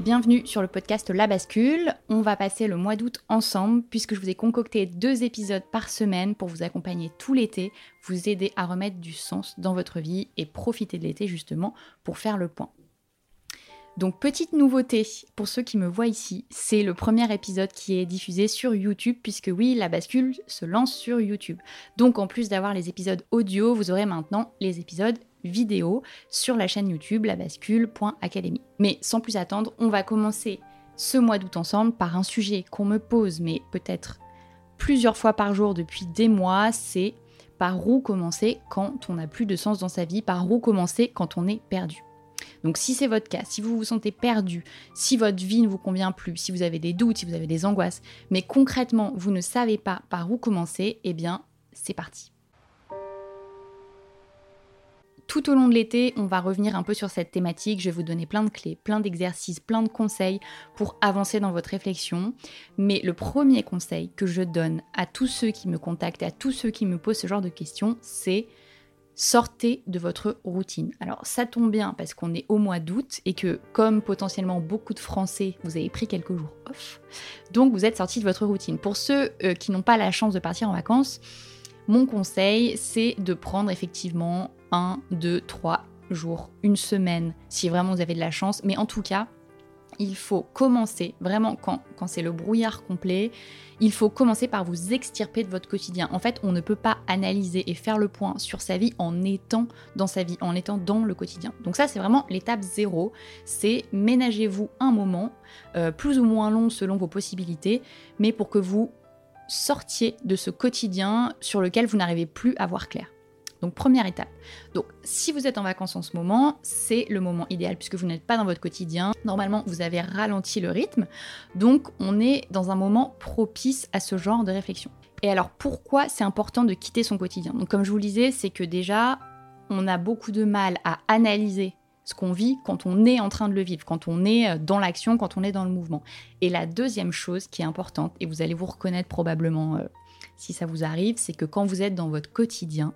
Bienvenue sur le podcast La Bascule. On va passer le mois d'août ensemble puisque je vous ai concocté deux épisodes par semaine pour vous accompagner tout l'été, vous aider à remettre du sens dans votre vie et profiter de l'été justement pour faire le point. Donc petite nouveauté pour ceux qui me voient ici, c'est le premier épisode qui est diffusé sur YouTube puisque oui, la bascule se lance sur YouTube. Donc en plus d'avoir les épisodes audio, vous aurez maintenant les épisodes vidéo sur la chaîne YouTube labascule.academy. Mais sans plus attendre, on va commencer ce mois d'août ensemble par un sujet qu'on me pose, mais peut-être plusieurs fois par jour depuis des mois, c'est par où commencer quand on n'a plus de sens dans sa vie, par où commencer quand on est perdu. Donc si c'est votre cas, si vous vous sentez perdu, si votre vie ne vous convient plus, si vous avez des doutes, si vous avez des angoisses, mais concrètement vous ne savez pas par où commencer, eh bien c'est parti. Tout au long de l'été, on va revenir un peu sur cette thématique. Je vais vous donner plein de clés, plein d'exercices, plein de conseils pour avancer dans votre réflexion. Mais le premier conseil que je donne à tous ceux qui me contactent, à tous ceux qui me posent ce genre de questions, c'est sortez de votre routine. Alors ça tombe bien parce qu'on est au mois d'août et que comme potentiellement beaucoup de Français, vous avez pris quelques jours off, donc vous êtes sortis de votre routine. Pour ceux euh, qui n'ont pas la chance de partir en vacances, mon conseil, c'est de prendre effectivement un, deux, trois jours, une semaine, si vraiment vous avez de la chance. Mais en tout cas, il faut commencer, vraiment quand, quand c'est le brouillard complet, il faut commencer par vous extirper de votre quotidien. En fait, on ne peut pas analyser et faire le point sur sa vie en étant dans sa vie, en étant dans le quotidien. Donc ça, c'est vraiment l'étape zéro. C'est ménagez-vous un moment, euh, plus ou moins long selon vos possibilités, mais pour que vous sortiez de ce quotidien sur lequel vous n'arrivez plus à voir clair. Donc première étape. Donc si vous êtes en vacances en ce moment, c'est le moment idéal puisque vous n'êtes pas dans votre quotidien. Normalement, vous avez ralenti le rythme. Donc on est dans un moment propice à ce genre de réflexion. Et alors pourquoi c'est important de quitter son quotidien? Donc comme je vous le disais, c'est que déjà on a beaucoup de mal à analyser ce qu'on vit quand on est en train de le vivre, quand on est euh, dans l'action, quand on est dans le mouvement. Et la deuxième chose qui est importante, et vous allez vous reconnaître probablement euh, si ça vous arrive, c'est que quand vous êtes dans votre quotidien,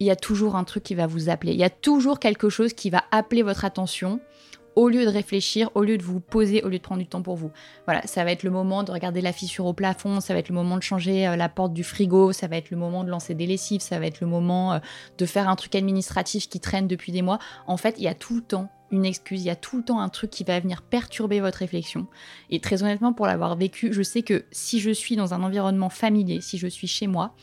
il y a toujours un truc qui va vous appeler. Il y a toujours quelque chose qui va appeler votre attention au lieu de réfléchir, au lieu de vous poser, au lieu de prendre du temps pour vous. Voilà, ça va être le moment de regarder la fissure au plafond, ça va être le moment de changer euh, la porte du frigo, ça va être le moment de lancer des lessives, ça va être le moment euh, de faire un truc administratif qui traîne depuis des mois. En fait, il y a tout le temps une excuse, il y a tout le temps un truc qui va venir perturber votre réflexion. Et très honnêtement, pour l'avoir vécu, je sais que si je suis dans un environnement familier, si je suis chez moi,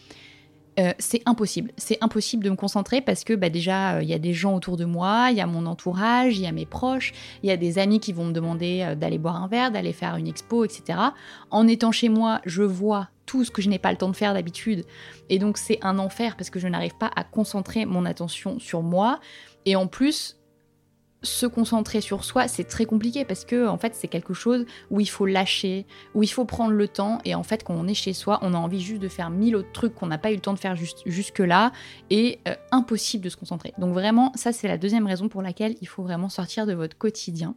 euh, c'est impossible. C'est impossible de me concentrer parce que bah, déjà, euh, il y a des gens autour de moi, il y a mon entourage, il y a mes proches, il y a des amis qui vont me demander euh, d'aller boire un verre, d'aller faire une expo, etc. En étant chez moi, je vois tout ce que je n'ai pas le temps de faire d'habitude. Et donc c'est un enfer parce que je n'arrive pas à concentrer mon attention sur moi. Et en plus, se concentrer sur soi, c'est très compliqué parce que en fait, c'est quelque chose où il faut lâcher, où il faut prendre le temps et en fait, quand on est chez soi, on a envie juste de faire mille autres trucs qu'on n'a pas eu le temps de faire jusque là et euh, impossible de se concentrer. Donc vraiment, ça c'est la deuxième raison pour laquelle il faut vraiment sortir de votre quotidien.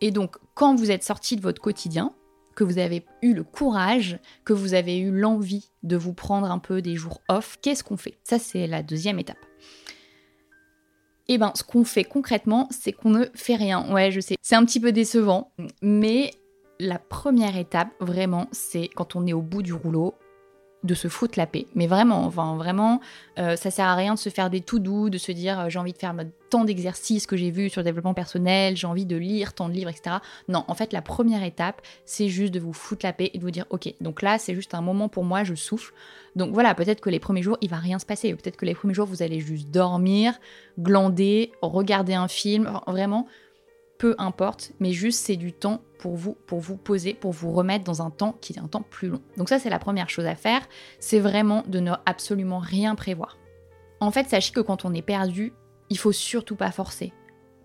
Et donc, quand vous êtes sorti de votre quotidien, que vous avez eu le courage, que vous avez eu l'envie de vous prendre un peu des jours off, qu'est-ce qu'on fait? Ça c'est la deuxième étape. Eh ben, ce qu'on fait concrètement, c'est qu'on ne fait rien. Ouais, je sais, c'est un petit peu décevant, mais la première étape, vraiment, c'est quand on est au bout du rouleau, de se foutre la paix. Mais vraiment, enfin vraiment, euh, ça sert à rien de se faire des tout doux, de se dire euh, j'ai envie de faire tant d'exercices que j'ai vus sur le développement personnel, j'ai envie de lire tant de livres, etc. Non, en fait, la première étape, c'est juste de vous foutre la paix et de vous dire ok, donc là, c'est juste un moment pour moi, je souffle. Donc voilà, peut-être que les premiers jours, il va rien se passer. Peut-être que les premiers jours, vous allez juste dormir, glander, regarder un film, vraiment peu importe, mais juste c'est du temps pour vous, pour vous poser, pour vous remettre dans un temps qui est un temps plus long. Donc ça c'est la première chose à faire, c'est vraiment de ne absolument rien prévoir. En fait, sachez que quand on est perdu, il faut surtout pas forcer.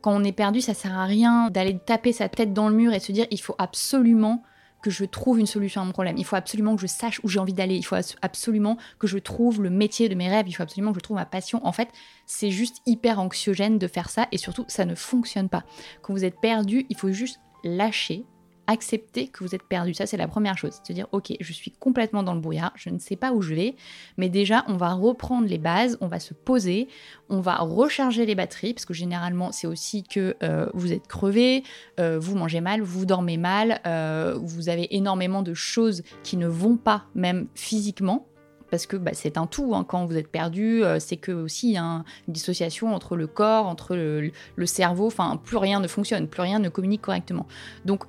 Quand on est perdu, ça sert à rien d'aller taper sa tête dans le mur et se dire il faut absolument que je trouve une solution à mon problème. Il faut absolument que je sache où j'ai envie d'aller. Il faut absolument que je trouve le métier de mes rêves. Il faut absolument que je trouve ma passion. En fait, c'est juste hyper anxiogène de faire ça et surtout, ça ne fonctionne pas. Quand vous êtes perdu, il faut juste lâcher, accepter que vous êtes perdu. Ça, c'est la première chose. Se dire, ok, je suis complètement dans le brouillard, je ne sais pas où je vais, mais déjà, on va reprendre les bases, on va se poser, on va recharger les batteries, parce que généralement, c'est aussi que euh, vous êtes crevé, euh, vous mangez mal, vous dormez mal, euh, vous avez énormément de choses qui ne vont pas, même physiquement parce que bah, c'est un tout. Hein. Quand vous êtes perdu, c'est que aussi une dissociation entre le corps, entre le, le cerveau. Enfin, plus rien ne fonctionne, plus rien ne communique correctement. Donc,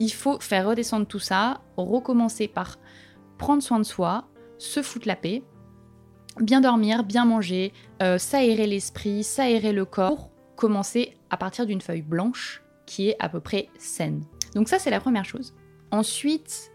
il faut faire redescendre tout ça, recommencer par prendre soin de soi, se foutre la paix, bien dormir, bien manger, euh, s'aérer l'esprit, s'aérer le corps, commencer à partir d'une feuille blanche qui est à peu près saine. Donc ça c'est la première chose. Ensuite,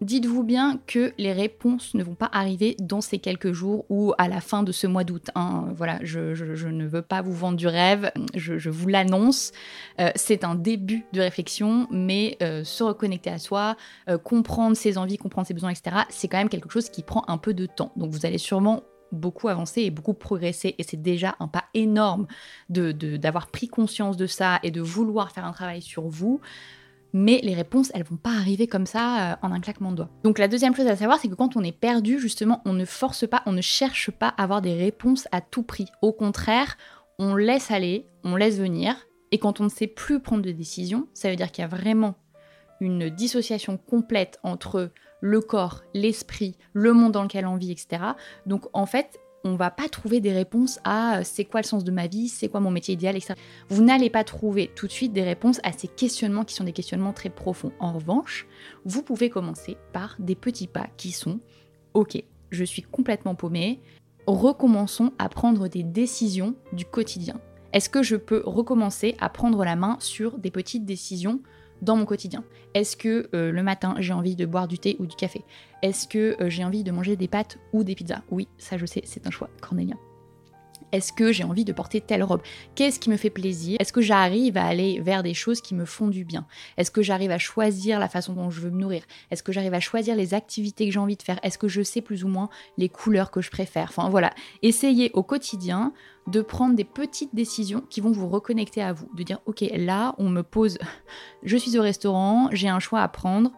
dites-vous bien que les réponses ne vont pas arriver dans ces quelques jours ou à la fin de ce mois d'août. Hein. Voilà, je, ne veux pas vous vendre du rêve, je, vous l'annonce. Euh, c'est un début de réflexion, mais euh, se reconnecter à soi, euh, comprendre ses envies, comprendre ses besoins, etc., c'est quand même quelque chose qui prend un peu de temps. Donc vous allez sûrement beaucoup avancer et beaucoup progresser et c'est déjà un pas énorme d'avoir de, pris conscience de ça et de vouloir faire un travail sur vous mais les réponses, elles vont pas arriver comme ça euh, en un claquement de doigts. Donc la deuxième chose à savoir, c'est que quand on est perdu, justement, on ne force pas, on ne cherche pas à avoir des réponses à tout prix. Au contraire, on laisse aller, on laisse venir, et quand on ne sait plus prendre de décision, ça veut dire qu'il y a vraiment une dissociation complète entre le corps, l'esprit, le monde dans lequel on vit, etc. Donc en fait, on va pas trouver des réponses à euh, c'est quoi le sens de ma vie, c'est quoi mon métier idéal, etc. Vous n'allez pas trouver tout de suite des réponses à ces questionnements qui sont des questionnements très profonds. En revanche, vous pouvez commencer par des petits pas qui sont ok, je suis complètement paumé, recommençons à prendre des décisions du quotidien. Est-ce que je peux recommencer à prendre la main sur des petites décisions dans mon quotidien. Est-ce que euh, le matin j'ai envie de boire du thé ou du café? Est-ce que euh, j'ai envie de manger des pâtes ou des pizzas? Oui, ça je sais, c'est un choix cornélien. Est-ce que j'ai envie de porter telle robe? Qu'est-ce qui me fait plaisir? Est-ce que j'arrive à aller vers des choses qui me font du bien? Est-ce que j'arrive à choisir la façon dont je veux me nourrir? Est-ce que j'arrive à choisir les activités que j'ai envie de faire? Est-ce que je sais plus ou moins les couleurs que je préfère? Enfin voilà, essayez au quotidien de prendre des petites décisions qui vont vous reconnecter à vous, de dire ok là on me pose, je suis au restaurant, j'ai un choix à prendre,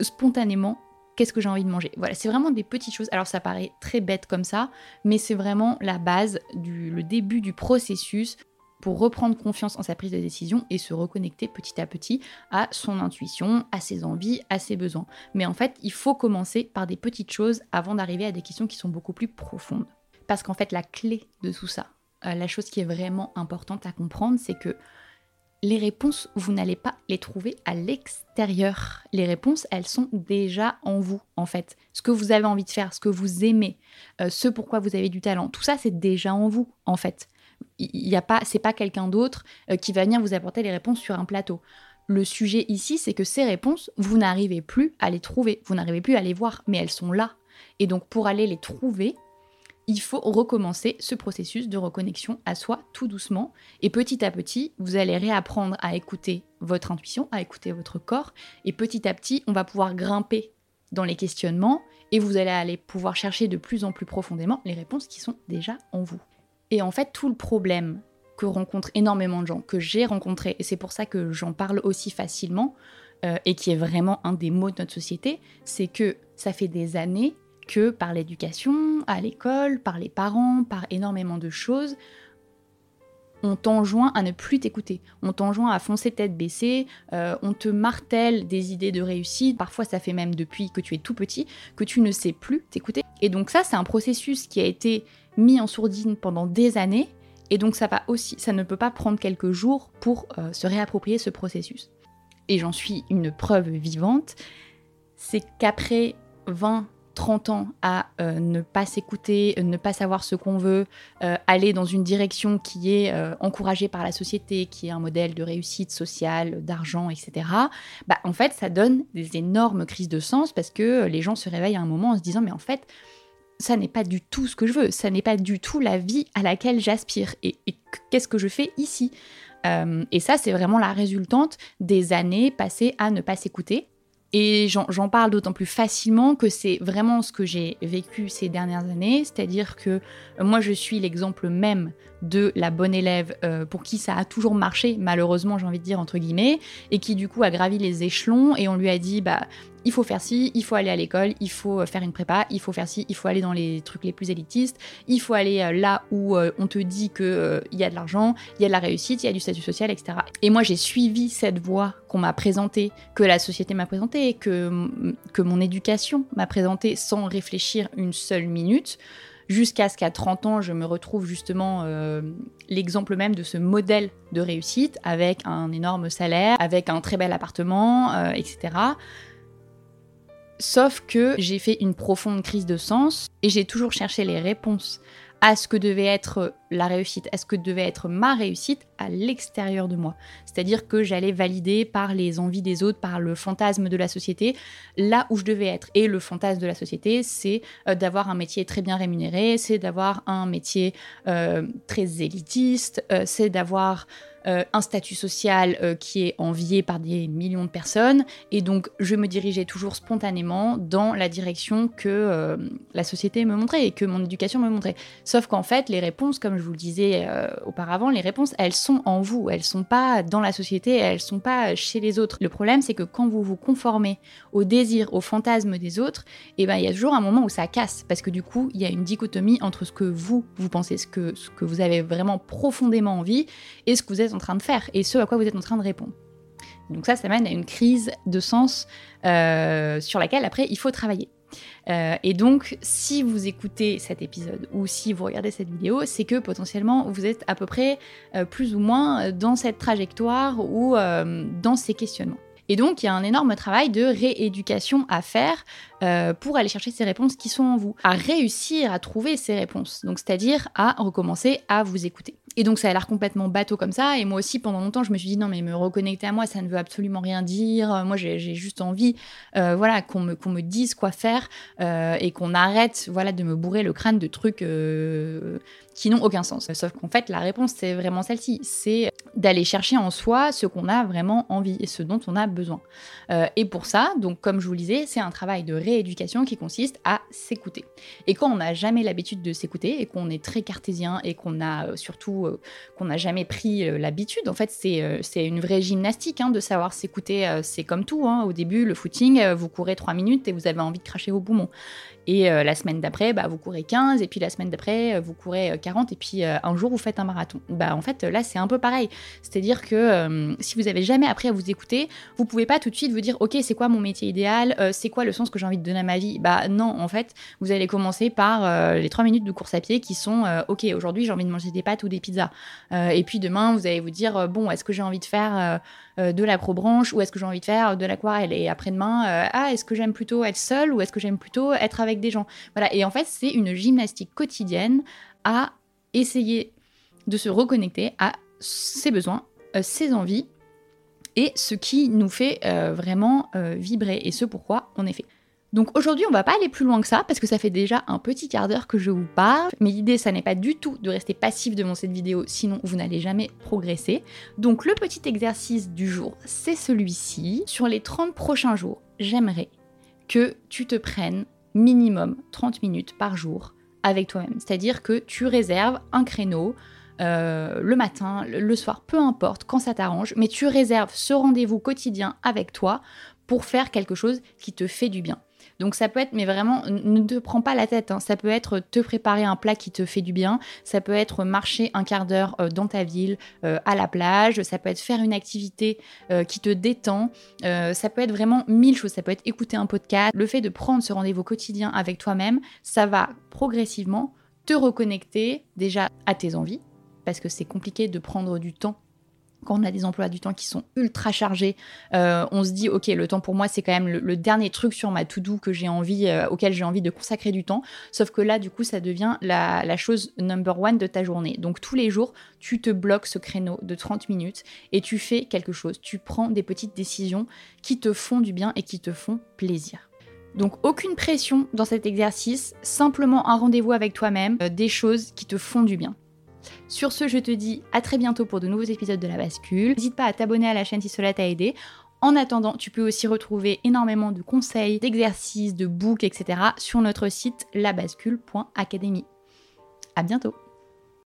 spontanément qu'est-ce que j'ai envie de manger. Voilà, c'est vraiment des petites choses. Alors ça paraît très bête comme ça, mais c'est vraiment la base, du, le début du processus pour reprendre confiance en sa prise de décision et se reconnecter petit à petit à son intuition, à ses envies, à ses besoins. Mais en fait, il faut commencer par des petites choses avant d'arriver à des questions qui sont beaucoup plus profondes. Parce qu'en fait, la clé de tout ça, euh, la chose qui est vraiment importante à comprendre, c'est que les réponses, vous n'allez pas les trouver à l'extérieur. Les réponses, elles sont déjà en vous, en fait. Ce que vous avez envie de faire, ce que vous aimez, euh, ce pourquoi vous avez du talent, tout ça, c'est déjà en vous, en fait. Il y a pas, c'est pas quelqu'un d'autre euh, qui va venir vous apporter les réponses sur un plateau. Le sujet ici, c'est que ces réponses, vous n'arrivez plus à les trouver, vous n'arrivez plus à les voir, mais elles sont là. Et donc, pour aller les trouver, il faut recommencer ce processus de reconnexion à soi tout doucement. Et petit à petit, vous allez réapprendre à écouter votre intuition, à écouter votre corps. Et petit à petit, on va pouvoir grimper dans les questionnements et vous allez aller pouvoir chercher de plus en plus profondément les réponses qui sont déjà en vous. Et en fait, tout le problème que rencontrent énormément de gens, que j'ai rencontré, et c'est pour ça que j'en parle aussi facilement, euh, et qui est vraiment un des mots de notre société, c'est que ça fait des années que par l'éducation, à l'école, par les parents, par énormément de choses, on t'enjoint à ne plus t'écouter, on t'enjoint à foncer tête baissée, euh, on te martèle des idées de réussite, parfois ça fait même depuis que tu es tout petit, que tu ne sais plus t'écouter. Et donc ça, c'est un processus qui a été mis en sourdine pendant des années, et donc ça va aussi, ça ne peut pas prendre quelques jours pour euh, se réapproprier ce processus. Et j'en suis une preuve vivante, c'est qu'après 20, 30 ans à euh, ne pas s'écouter, ne pas savoir ce qu'on veut, euh, aller dans une direction qui est euh, encouragée par la société, qui est un modèle de réussite sociale, d'argent, etc., bah, en fait, ça donne des énormes crises de sens parce que les gens se réveillent à un moment en se disant, mais en fait, ça n'est pas du tout ce que je veux, ça n'est pas du tout la vie à laquelle j'aspire. Et, et qu'est-ce que je fais ici? Et ça, c'est vraiment la résultante des années passées à ne pas s'écouter et j'en parle d'autant plus facilement que c'est vraiment ce que j'ai vécu ces dernières années, c'est-à-dire que euh, moi je suis l'exemple même de la bonne élève euh, pour qui ça a toujours marché, malheureusement j'ai envie de dire entre guillemets, et qui du coup a gravi les échelons et on lui a dit bah il faut faire ci, il faut aller à l'école, il faut euh, faire une prépa, il faut faire ci, il faut aller dans les trucs les plus élitistes, il faut aller euh, là où on te dit qu'il il y a de l'argent, il y a de la réussite, il y a du statut social, etc. Et moi, j'ai suivi cette voie qu'on m'a présentée, que la société m'a présentée, que mon éducation m'a présentée sans réfléchir une seule minute jusqu'à ce qu'à 30 ans, je me retrouve justement l'exemple même de ce modèle de réussite avec un énorme salaire, avec un très bel appartement, etc. Sauf que j'ai fait une profonde crise de sens et j'ai toujours cherché les réponses à ce que devait être la réussite, à ce que devait être ma réussite à l'extérieur de moi. C'est-à-dire que j'allais valider par les envies des autres, par le fantasme de la société, là où je devais être. Et le fantasme de la société, c'est euh, d'avoir un métier très bien rémunéré, c'est d'avoir un métier euh, très élitiste, euh, c'est d'avoir euh, un statut social euh, qui est envié par des millions de personnes. Et donc, je me dirigeais toujours spontanément dans la direction que euh, la société me montrait et que mon éducation me montrait. Sauf qu'en fait, les réponses, comme je vous le disais auparavant, les réponses, elles sont en vous. Elles sont pas dans la société, elles sont pas chez les autres. Le problème, c'est que quand vous vous conformez au désir, au fantasme des autres, et eh ben, il y a toujours un moment où ça casse. Parce que du coup, il y a une dichotomie entre ce que vous, vous pensez, ce que, ce que vous avez vraiment profondément envie et ce que vous êtes en train de faire et ce à quoi vous êtes en train de répondre. Donc ça, ça mène à une crise de sens euh, sur laquelle après il faut travailler. Euh, et donc, si vous écoutez cet épisode ou si vous regardez cette vidéo, c'est que potentiellement vous êtes à peu près euh, plus ou moins dans cette trajectoire ou dans ces questionnements. Et donc, il y a un énorme travail de rééducation à faire pour aller chercher ces réponses qui sont en vous, à réussir à trouver ces réponses. Donc, c'est-à-dire à recommencer à vous écouter. Et donc ça a l'air complètement bateau comme ça. Et moi aussi, pendant longtemps, je me suis dit non, mais me reconnecter à moi, ça ne veut absolument rien dire. Moi, j'ai juste envie, euh, voilà, qu'on me, dise quoi faire euh, et qu'on arrête, voilà, de me bourrer le crâne de trucs euh, qui n'ont aucun sens. Sauf qu'en fait, la réponse, c'est vraiment celle-ci. C'est d'aller chercher en soi ce qu'on a vraiment envie et ce dont on a besoin. et pour ça, donc comme je vous le disais, c'est un travail de rééducation qui consiste à s'écouter. Et quand on n'a jamais l'habitude de s'écouter et qu'on est très cartésien et qu'on a surtout euh, qu'on n'a jamais pris euh, l'habitude. En fait, c'est euh, une vraie gymnastique hein, de savoir s'écouter. c'est comme tout. Hein. Au début, le footing, vous courez 3 minutes et vous avez envie de cracher vos poumons. Et la semaine d'après, bah, vous courez 15, et puis la semaine d'après, vous courez 40, et puis un jour, vous faites un marathon. Bah, en fait, là, c'est un peu pareil. C'est-à-dire que si vous avez jamais appris à vous écouter, vous pouvez pas tout de suite vous dire, OK, c'est quoi mon métier idéal C'est quoi le sens que j'ai envie de donner à ma vie? Bah non, en fait, vous allez commencer par les 3 minutes de course à pied qui sont, OK, aujourd'hui, j'ai envie de manger des pâtes ou des pizzas. Euh, et puis demain, vous allez vous dire, euh, bon, est-ce que j'ai envie de faire euh, de l'acrobranche ou est-ce que j'ai envie de faire de l'aquarelle? Et après-demain, ah, est-ce que j'aime plutôt être seule ou est-ce que j'aime plutôt être avec des gens? Voilà, et en fait, c'est une gymnastique quotidienne à essayer de se reconnecter à ses besoins, ses envies et ce qui nous fait vraiment vibrer et ce pourquoi on est fait. Donc aujourd'hui, on va pas aller plus loin que ça parce que ça fait déjà un petit quart d'heure que je vous parle. Mais l'idée, ça n'est pas du tout de rester passif devant cette vidéo, sinon vous n'allez jamais progresser. Donc le petit exercice du jour, c'est celui-ci. Sur les 30 prochains jours, j'aimerais que tu te prennes minimum 30 minutes par jour avec toi-même. C'est-à-dire que tu réserves un créneau euh, le matin, le soir, peu importe, quand ça t'arrange, mais tu réserves ce rendez-vous quotidien avec toi pour faire quelque chose qui te fait du bien. Donc ça peut être, mais vraiment, ne te prends pas la tête. hein. Ça peut être te préparer un plat qui te fait du bien. Ça peut être marcher un quart d'heure euh, dans ta ville, euh, à la plage. Ça peut être faire une activité euh, qui te détend. Euh, ça peut être vraiment mille choses. Ça peut être écouter un podcast. Le fait de prendre ce rendez-vous quotidien avec toi-même, ça va progressivement te reconnecter déjà à tes envies, parce que c'est compliqué de prendre du temps quand on a des emplois du temps qui sont ultra chargés, euh, on se dit ok le temps pour moi c'est quand même le, dernier truc sur ma to do que j'ai envie euh, auquel j'ai envie de consacrer du temps. Sauf que là du coup ça devient la, la chose number one de ta journée. Donc tous les jours tu te bloques ce créneau de 30 minutes et tu fais quelque chose. Tu prends des petites décisions qui te font du bien et qui te font plaisir. Donc aucune pression dans cet exercice, simplement un rendez-vous avec toi-même, euh, des choses qui te font du bien. Sur ce, je te dis à très bientôt pour de nouveaux épisodes de La Bascule. N'hésite pas à t'abonner à la chaîne si cela t'a aidé. En attendant, tu peux aussi retrouver énormément de conseils, d'exercices, de books, etc. sur notre site labascule.academy. À bientôt